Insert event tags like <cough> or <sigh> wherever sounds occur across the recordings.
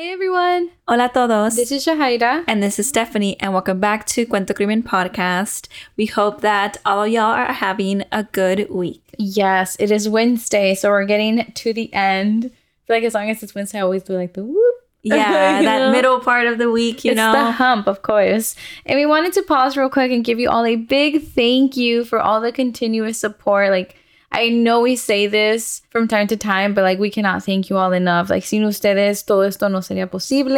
Hey everyone, Hola a todos. this is Shahaira. and this is Stephanie, and welcome back to Cuento Crimen Podcast. We hope that all of y'all are having a good week. Yes, it is Wednesday, so we're getting to the end. I feel like as long as it's Wednesday, I always do like the whoop. Yeah, <laughs> that know? middle part of the week, you it's know. the hump, of course. And we wanted to pause real quick and give you all a big thank you for all the continuous support. Like, I know we say this from time to time, but like, we cannot thank you all enough. Like, sin ustedes, todo esto no sería posible.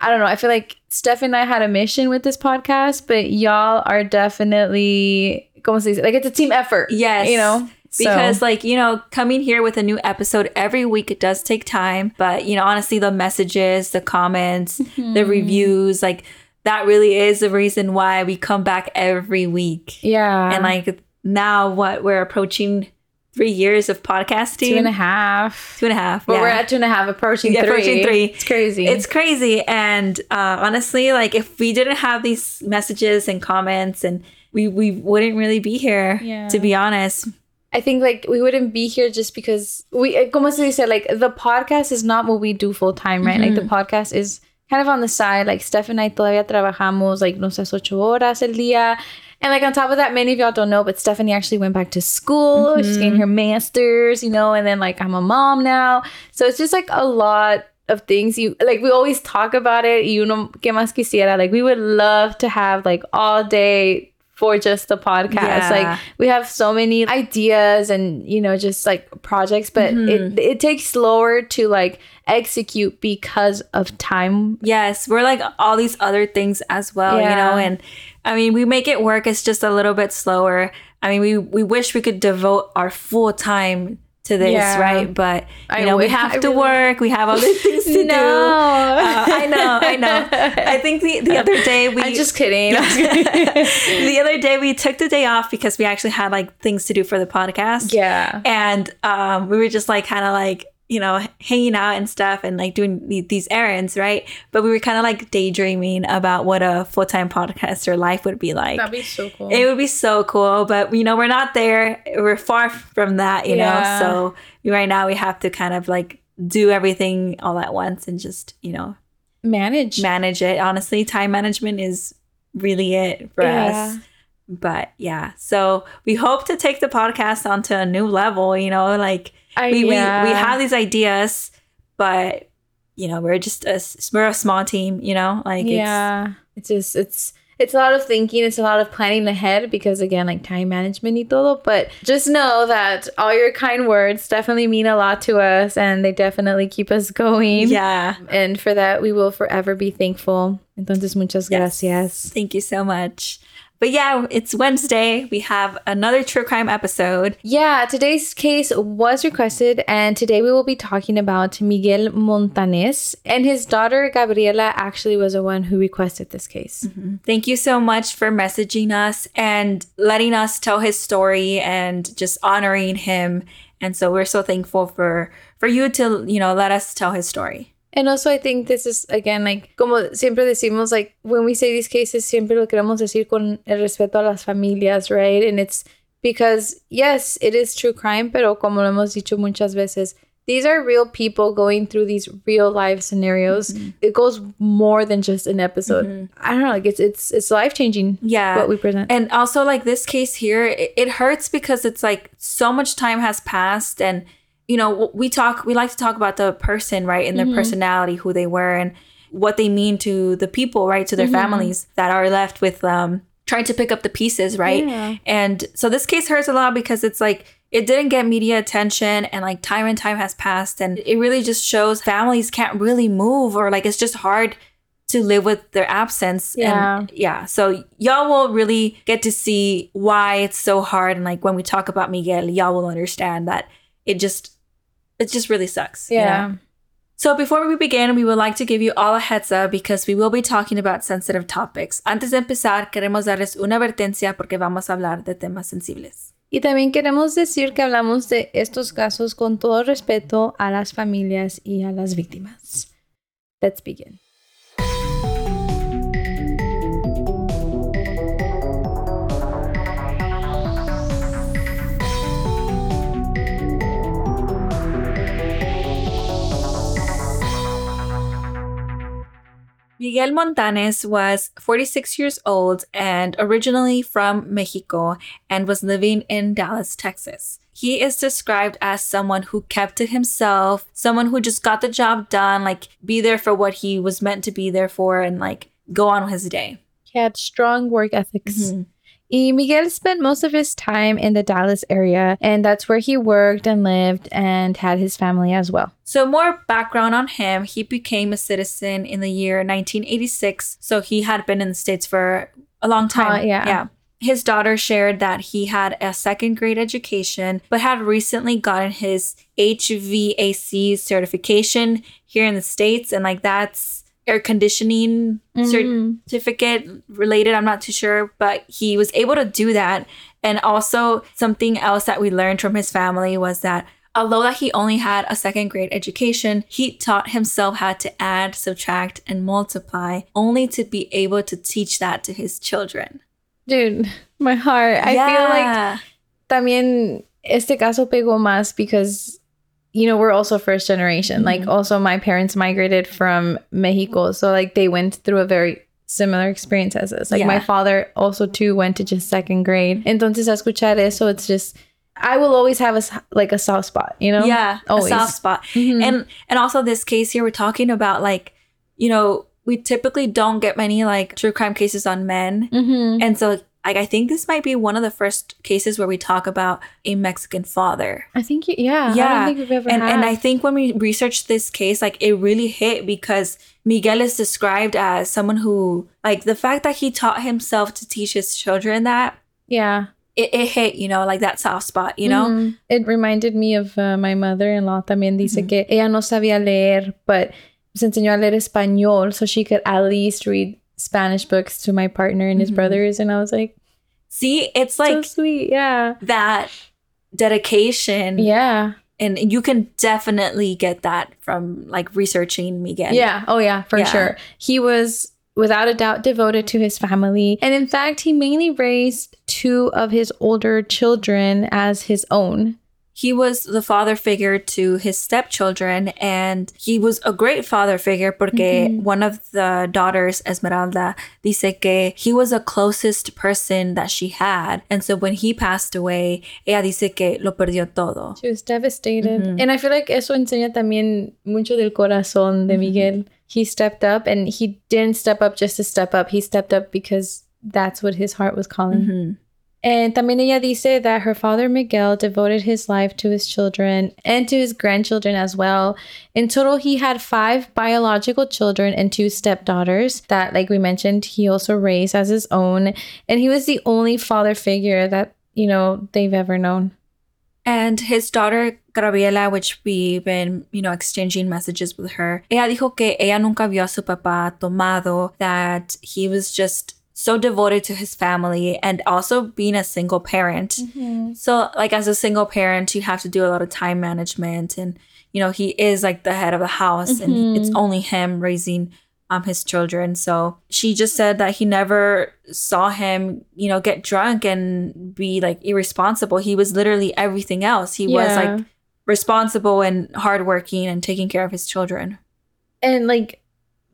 I don't know. I feel like Steph and I had a mission with this podcast, but y'all are definitely, como se dice? Like, it's a team effort. Yes. You know? So- Because, like, you know, coming here with a new episode every week, it does take time. But, you know, honestly, the messages, the comments, Mm-hmm. the reviews, like, that really is the reason why we come back every week. yeah. And, like, now what? We're approaching three years of podcasting. two and a half. Two and a half. Well, yeah. we're at two and a half, approaching Yeah, three. approaching three. It's crazy. It's crazy. And uh, honestly, like if we didn't have these messages and comments and we, we wouldn't really be here, Yeah. to be honest. I think like we wouldn't be here just because we, eh, como se dice, like the podcast is not what we do full time, right? Like the podcast is kind of on the side. Like Steph and I todavía trabajamos like nuestras ocho horas el día. And like on top of that, many of y'all don't know, but Stephanie actually went back to school. She's getting mm-hmm. her master's, you know, and then like I'm a mom now. So it's just like a lot of things you like we always talk about it. You know, que más quisiera. Like we would love to have like all day for just the podcast. Yeah. Like we have so many ideas and you know just like projects but it mm-hmm. it takes slower to like execute because of time Yes, we're like all these other things as well, you know, and I mean, we make it work. It's just a little bit slower. I mean, we, we wish we could devote our full time to this, Yeah. right? But, you I know, we have I to really- work. We have other things to <laughs> no do. Uh, I know, I know. I <laughs> think the, the other day we i'm just kidding <laughs> the other day we took the day off because we actually had like things to do for the podcast. yeah And um, we were just like kind of like, you know, hanging out and stuff and like doing these errands, right? But we were kind of like daydreaming about what a full time podcaster life would be like. that'd be so cool it would be so cool, but you know, we're not there. We're far from that, you Yeah. know. So right now we have to kind of like do everything all at once and just, you know, manage manage it. Honestly, time management is really it for Yeah. us. But yeah, so we hope to take the podcast onto a new level. You know, like I, we, yeah. we we have these ideas, but you know, we're just a s- we're a small team. You know, like it's, yeah it's just it's it's a lot of thinking it's a lot of planning ahead because again like time management y todo but just know that all your kind words definitely mean a lot to us and they definitely keep us going yeah. and for that we will forever be thankful entonces muchas Yes. gracias Thank you so much. But yeah, it's Wednesday. We have another true crime episode. yeah today's case was requested and today we will be talking about miguel montanez and his daughter gabriela actually was the one who requested this case mm-hmm. Thank you so much for messaging us and letting us tell his story and just honoring him. And so we're so thankful for for you to, you know, let us tell his story. And also, I think this is again like como siempre decimos, like when we say these cases, siempre lo queremos decir con el respeto a las familias, right? And it's because yes, it is true crime, pero como lo hemos dicho muchas veces, these are real people going through these real life scenarios. Mm-hmm. It goes more than just an episode. Mm-hmm. I don't know, like it's it's it's life changing. Yeah. what we present. And also like this case here, it, it hurts because it's like so much time has passed and you know, we talk we like to talk about the person, right? And their personality, who they were and what they mean to the people, right? To their families that are left with um trying to pick up the pieces, right? Yeah. And so this case hurts a lot because it's like it didn't get media attention and like time and time has passed and it really just shows families can't really move or like it's just hard to live with their absence. Yeah. And yeah. So y'all will really get to see why it's so hard. And like when we talk about Miguel, y'all will understand that it just it just really sucks. you know? yeah. So before we begin, we would like to give you all a heads up because we will be talking about sensitive topics. Antes de empezar, queremos darles una advertencia porque vamos a hablar de temas sensibles. Y también queremos decir que hablamos de estos casos con todo respeto a las familias y a las víctimas. Let's begin. Miguel Montanez was 46 years old and originally from Mexico and was living in Dallas, Texas. He is described as someone who kept to himself, someone who just got the job done, like be there for what he was meant to be there for and like go on with his day. He had strong work ethics. Mhm. Miguel spent most of his time in the Dallas area, and that's where he worked and lived and had his family as well. So, more background on him. He became a citizen in the year 1986. So, he had been in the States for a long time. Uh, yeah. Yeah. His daughter shared that he had a second grade education, but had recently gotten his HVAC certification here in the States. And, like, that's air conditioning Mhm. certificate related. I'm not too sure, but he was able to do that. And also, something else that we learned from his family was that although that he only had a second grade education, he taught himself how to add, subtract, and multiply, only to be able to teach that to his children. Dude, my heart. I feel like Yeah. también este caso pegó más because you know we're also first generation like Mhm. also my parents migrated from mexico so like they went through a very similar experience as us like my father also too went to just second grade entonces escuchar eso it's just i will always have a like a soft spot you know yeah, always. a soft spot. Mhm. And and also this case here, we're talking about like, you know, we typically don't get many like true crime cases on men. Mhm. And so like I think this might be one of the first cases where we talk about a Mexican father. i think you, yeah i Yeah. don't think we've ever And had. and I think when we researched this case, like it really hit because Miguel is described as someone who like the fact that he taught himself to teach his children that yeah it, it hit, you know, like that soft spot, you know? Mhm. It reminded me of uh, my mother-in-law también dice Mhm. que ella no sabía leer, but se enseñó a leer español so she could at least read Spanish books to my partner and his Mhm. brothers and I was like, See, it's so like sweet. Yeah. that dedication Yeah. and you can definitely get that from like researching Miguel. Yeah. Oh yeah, for Yeah. sure. He was without a doubt devoted to his family. And in fact, he mainly raised two of his older children as his own. He was the father figure to his stepchildren, and he was a great father figure porque Mhm. one of the daughters, Esmeralda, dice que he was the closest person that she had. And so when he passed away, ella dice que lo perdió todo. She was devastated. Mhm. And I feel like eso enseña también mucho del corazón de Mhm. Miguel. He stepped up and he didn't step up just to step up. He stepped up because that's what his heart was calling. And también ella dice that her father Miguel devoted his life to his children and to his grandchildren as well. In total, he had five biological children and two stepdaughters that, like we mentioned, he also raised as his own. And he was the only father figure that, you know, they've ever known. And his daughter Gabriela, which we've been, you know, exchanging messages with her, ella dijo que ella nunca vio a su papá tomado, that he was just so devoted to his family and also being a single parent. So, like, as a single parent, you have to do a lot of time management. And, you know, he is like the head of the house and Mhm. it's only him raising um, his children. So she just said that he never saw him, you know, get drunk and be like irresponsible. He was literally everything else. He was like responsible and hardworking and taking care of his children. And like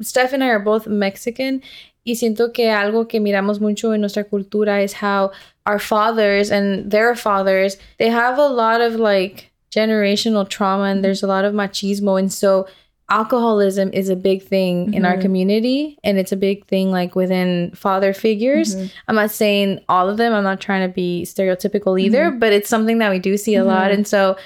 Steph and I are both Mexican. Y siento que algo que miramos mucho en nuestra cultura is how our fathers and their fathers, they have a lot of like generational trauma and there's a lot of machismo. And so alcoholism is a big thing in our Mhm. community and it's a big thing like within father figures. Mhm. I'm not saying all of them. I'm not trying to be stereotypical either, but it's something that we do see a lot. Mhm. And so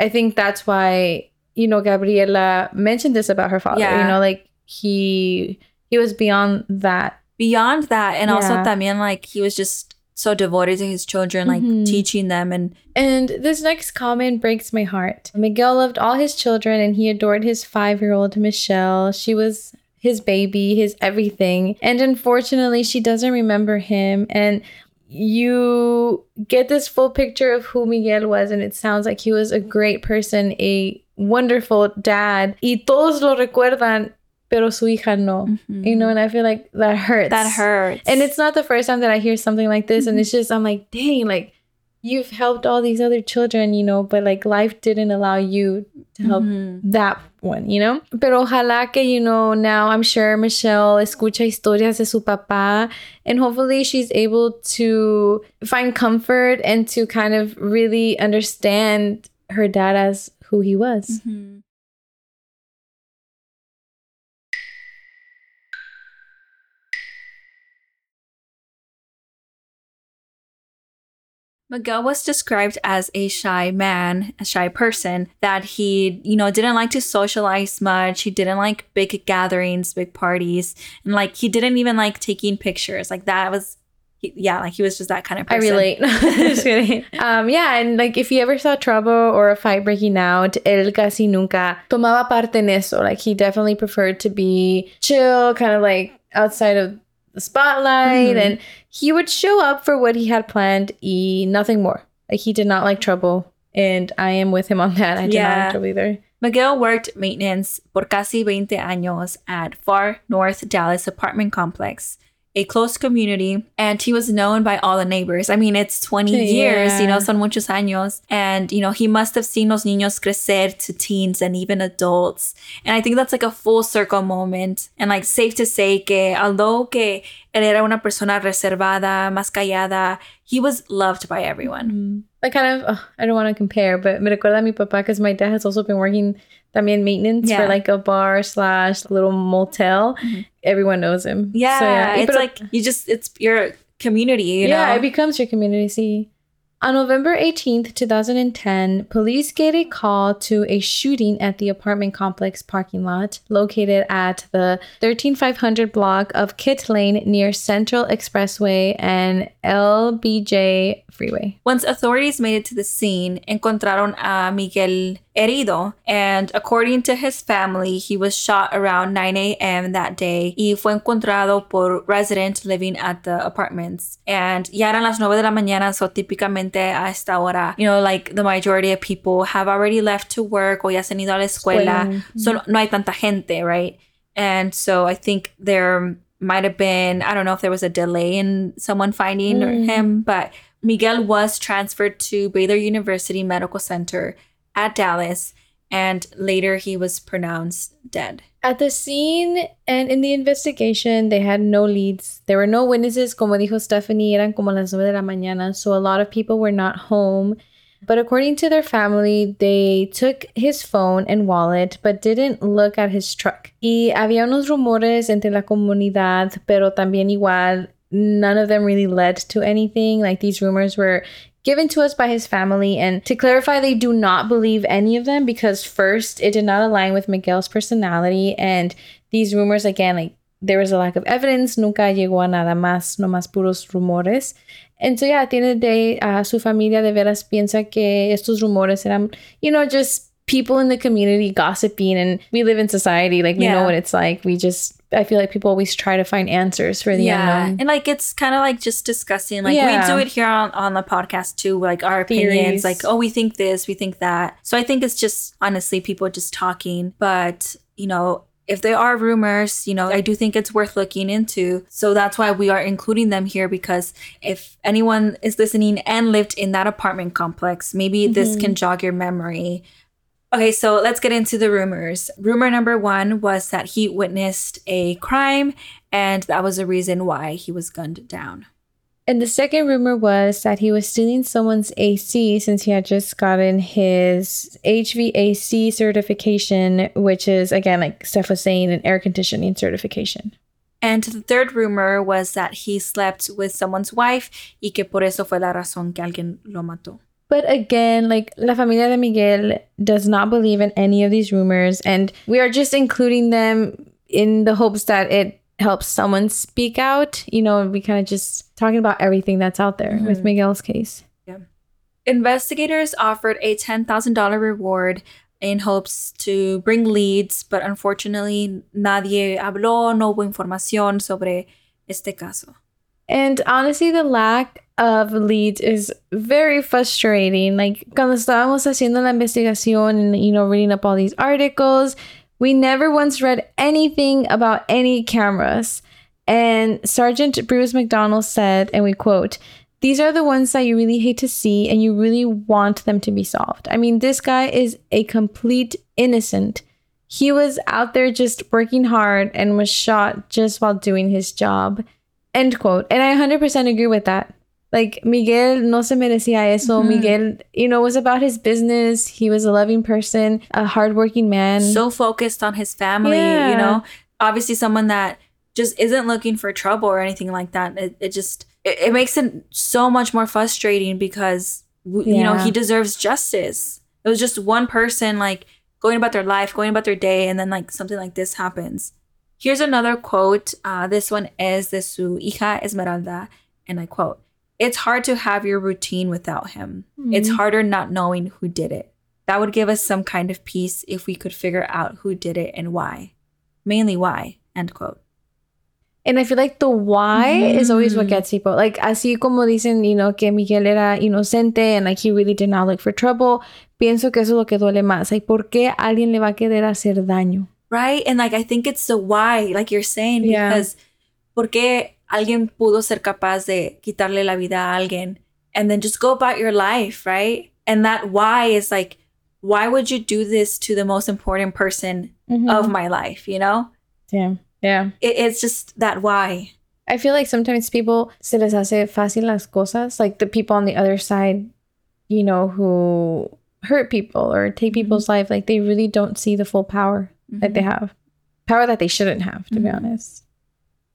I think that's why, you know, Gabriela mentioned this about her father. Yeah. You know, like he he was beyond that. Beyond that, and also Yeah. también like he was just so devoted to his children, like Mhm. teaching them and And this next comment breaks my heart. Miguel loved all his children and he adored his five year old Michelle. She was his baby, his everything. And unfortunately, she doesn't remember him. And you get this full picture of who Miguel was, and it sounds like he was a great person, a wonderful dad. Y todos lo recuerdan, pero su hija no. You know, and I feel like that hurts. that hurts. And it's not the first time that I hear something like this. And Mhm. it's just, I'm like, dang, like, you've helped all these other children, you know, but like life didn't allow you to help that one, you know? Pero ojalá que, you know, now I'm sure Michelle escucha historias de su papá and hopefully she's able to find comfort and to kind of really understand her dad as who he was. Miguel was described as a shy man, a shy person, that he, you know, didn't like to socialize much. He didn't like big gatherings, big parties, and like he didn't even like taking pictures. Like that was, he- yeah, like he was just that kind of person. I relate. <laughs> <laughs> Just kidding. Um, yeah, and like if he ever saw trouble or a fight breaking out, él casi nunca tomaba parte en eso. Like he definitely preferred to be chill, kind of like outside of the spotlight, Mhm. and he would show up for what he had planned, e nothing more. Like he did not like trouble, and I am with him on <laughs> that. I did not like trouble either. Miguel worked maintenance por casi 20 años at Far North Dallas apartment complex, a close community, and he was known by all the neighbors. I mean, it's 20 years, you know, son muchos años. And, you know, he must have seen los niños crecer to teens and even adults. And I think that's like a full circle moment. And like safe to say que although que él era una persona reservada, más callada, he was loved by everyone. Mm-hmm. Like kind of, ugh, I don't want to compare, but me recuerda a mi papá because my dad has also been working también maintenance Yeah. for like a bar slash little motel. Mhm. Everyone knows him. Yeah, So, Y it's like you just, it's your community, you yeah, know? it becomes your community. See, on November 18th, 2010, police get a call to a shooting at the apartment complex parking lot located at the 13500 block of Kit Lane near Central Expressway and LBJ Freeway. Once authorities made it to the scene, encontraron a Miguel herido, and according to his family, he was shot around 9 a.m. that day y fue encontrado por resident living at the apartments. And ya eran las 9 de la mañana, so típicamente a esta hora, you know, like the majority of people have already left to work o ya se han ido a la escuela, Escuela. so no hay tanta gente, right? And so I think there might have been, I don't know if there was a delay in someone finding Mm. him, but Miguel was transferred to Baylor University Medical Center at Dallas, and later he was pronounced dead. At the scene and in the investigation, they had no leads. There were no witnesses. Como dijo Stephanie, eran como las nueve de la mañana. So a lot of people were not home. But according to their family, they took his phone and wallet, but didn't look at his truck. Y había unos rumores entre la comunidad, pero también igual, none of them really led to anything. Like these rumors were given to us by his family. And to clarify, they do not believe any of them because, first, it did not align with Miguel's personality. And these rumors, again, like there was a lack of evidence, nunca llegó a nada más, no más puros rumores. And so, yeah, at the end of the day, uh, su familia de veras piensa que estos rumores eran, you know, just people in the community gossiping. And we live in society, like we know what it's like. We just, I feel like people always try to find answers for the unknown. and like it's kind of like just discussing. Like we do it here on, on the podcast too, like our opinions. Theories. Like oh, we think this, we think that. So I think it's just honestly people just talking. But you know, if there are rumors, you know, I do think it's worth looking into. So that's why we are including them here because if anyone is listening and lived in that apartment complex, maybe this mm-hmm. can jog your memory. Okay, so let's get into the rumors. Rumor number one was that he witnessed a crime, and that was the reason why he was gunned down. And the second rumor was that he was stealing someone's AC since he had just gotten his HVAC certification, which is, again, like Steph was saying, an air conditioning certification. And the third rumor was that he slept with someone's wife y que por eso fue la razón que alguien lo mató. But again, like La Familia de Miguel does not believe in any of these rumors, and we are just including them in the hopes that it helps someone speak out. You know, we kind of just talking about everything that's out there with mm-hmm. Miguel's case. Yeah. Investigators offered a $10,000 reward in hopes to bring leads, but unfortunately, nadie habló, no hubo información sobre este caso. And honestly, the lack of leads is very frustrating. Like, cuando estábamos haciendo la investigación and, you know, reading up all these articles, we never once read anything about any cameras. And Sergeant Bruce McDonald said, and we quote, these are the ones that you really hate to see and you really want them to be solved. I mean, this guy is a complete innocent. He was out there just working hard and was shot just while doing his job. End quote. And I 100% agree with that. Like Miguel no se merecía eso. Mm-hmm. Miguel, you know, was about his business. He was a loving person, a hardworking man. So focused on his family, yeah. you know. Obviously someone that just isn't looking for trouble or anything like that. It, it just it, it makes it so much more frustrating because yeah. you know he deserves justice. It was just one person like going about their life, going about their day, and then like something like this happens. Here's another quote. Uh, this one is de su hija Esmeralda, and I quote: "It's hard to have your routine without him. Mm-hmm. It's harder not knowing who did it. That would give us some kind of peace if we could figure out who did it and why, mainly why." End quote. And I feel like the why mm. is always what gets people. Like, así como dicen, you know, que Miguel era inocente and like he really did not look for trouble. Pienso que eso es lo que duele más. Like, ¿por qué alguien le va a querer hacer daño? Right? And like, I think it's the why, like you're saying, because yeah. ¿por qué alguien pudo ser capaz de quitarle la vida a alguien and then just go about your life, right? And that why is like, why would you do this to the most important person mm-hmm. of my life, you know? Yeah. Yeah. It, it's just that why. I feel like sometimes people se les hace fácil las cosas, like the people on the other side, you know, who hurt people or take mm-hmm. people's life, like they really don't see the full power mm-hmm. that they mm-hmm. have. Power that they shouldn't have, to mm-hmm. be honest.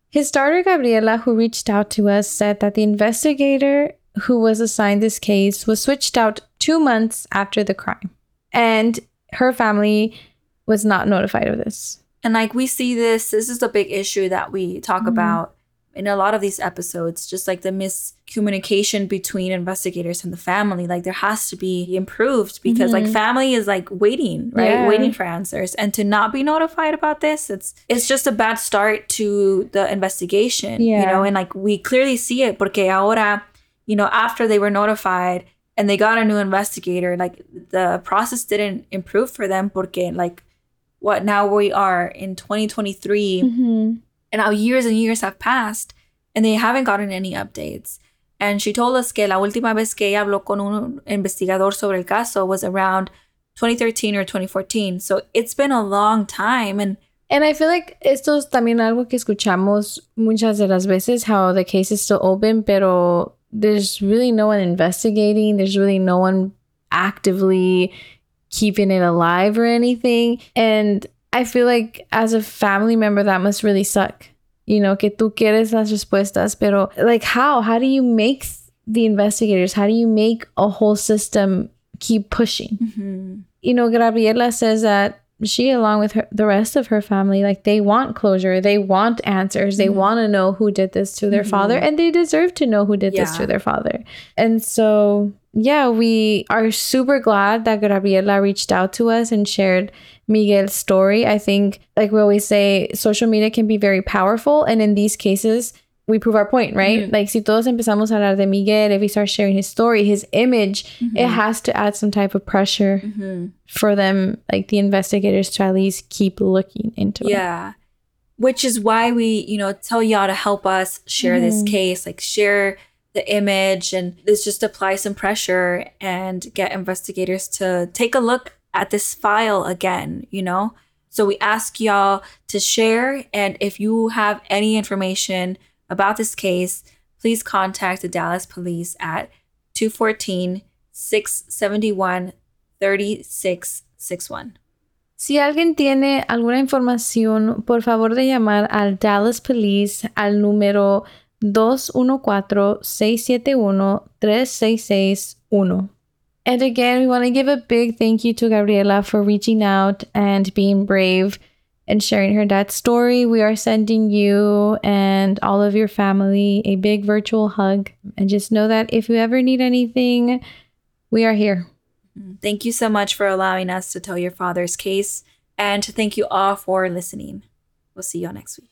His daughter Gabriela, who reached out to us, said that the investigator who was assigned this case was switched out two months after the crime. And her family was not notified of this. And like we see this, this is a big issue that we talk mm-hmm. about in a lot of these episodes, just like the miscommunication between investigators and the family. Like there has to be improved because mm-hmm. like family is like waiting, right? Yeah. Waiting for answers. And to not be notified about this, it's it's just a bad start to the investigation. Yeah. You know, and like we clearly see it porque ahora, you know, after they were notified and they got a new investigator, like the process didn't improve for them porque like what now we are in 2023 mm-hmm. and how years and years have passed and they haven't gotten any updates. And she told us que la última vez que ella habló con un investigador sobre el caso was around 2013 or 2014. So it's been a long time and and I feel like esto es también algo que escuchamos muchas de las veces how the case is still open, pero there's really no one investigating, there's really no one actively keeping it alive or anything. And I feel like as a family member, that must really suck. You know, que tú quieres las respuestas, pero like how? How do you make the investigators? How do you make a whole system keep pushing? Mm-hmm. You know, Gabriela says that she, along with her, the rest of her family, like they want closure, they want answers, they mm-hmm. want to know who did this to their mm-hmm. father, and they deserve to know who did yeah. this to their father. And so yeah, we are super glad that Gabriela reached out to us and shared Miguel's story. I think, like we always say, social media can be very powerful. And in these cases, we prove our point, right? Mm-hmm. Like, si todos empezamos a hablar de Miguel, if we start sharing his story, his image, mm-hmm. it has to add some type of pressure mm-hmm. for them, like the investigators, to at least keep looking into yeah. it. Yeah. Which is why we, you know, tell y'all to help us share this mm-hmm. case, like share the image and let's just apply some pressure and get investigators to take a look at this file again, you know? So we ask y'all to share and if you have any information about this case, please contact the Dallas police at 214 671 3661. Si alguien tiene alguna información, por favor de llamar al Dallas Police al número 214-671-3661. And again, we want to give a big thank you to Gabriela for reaching out and being brave and sharing her dad's story. We are sending you and all of your family a big virtual hug. And just know that if you ever need anything, we are here. Mm-hmm. Thank you so much for allowing us to tell your father's case. And to thank you all for listening. We'll see you all next week.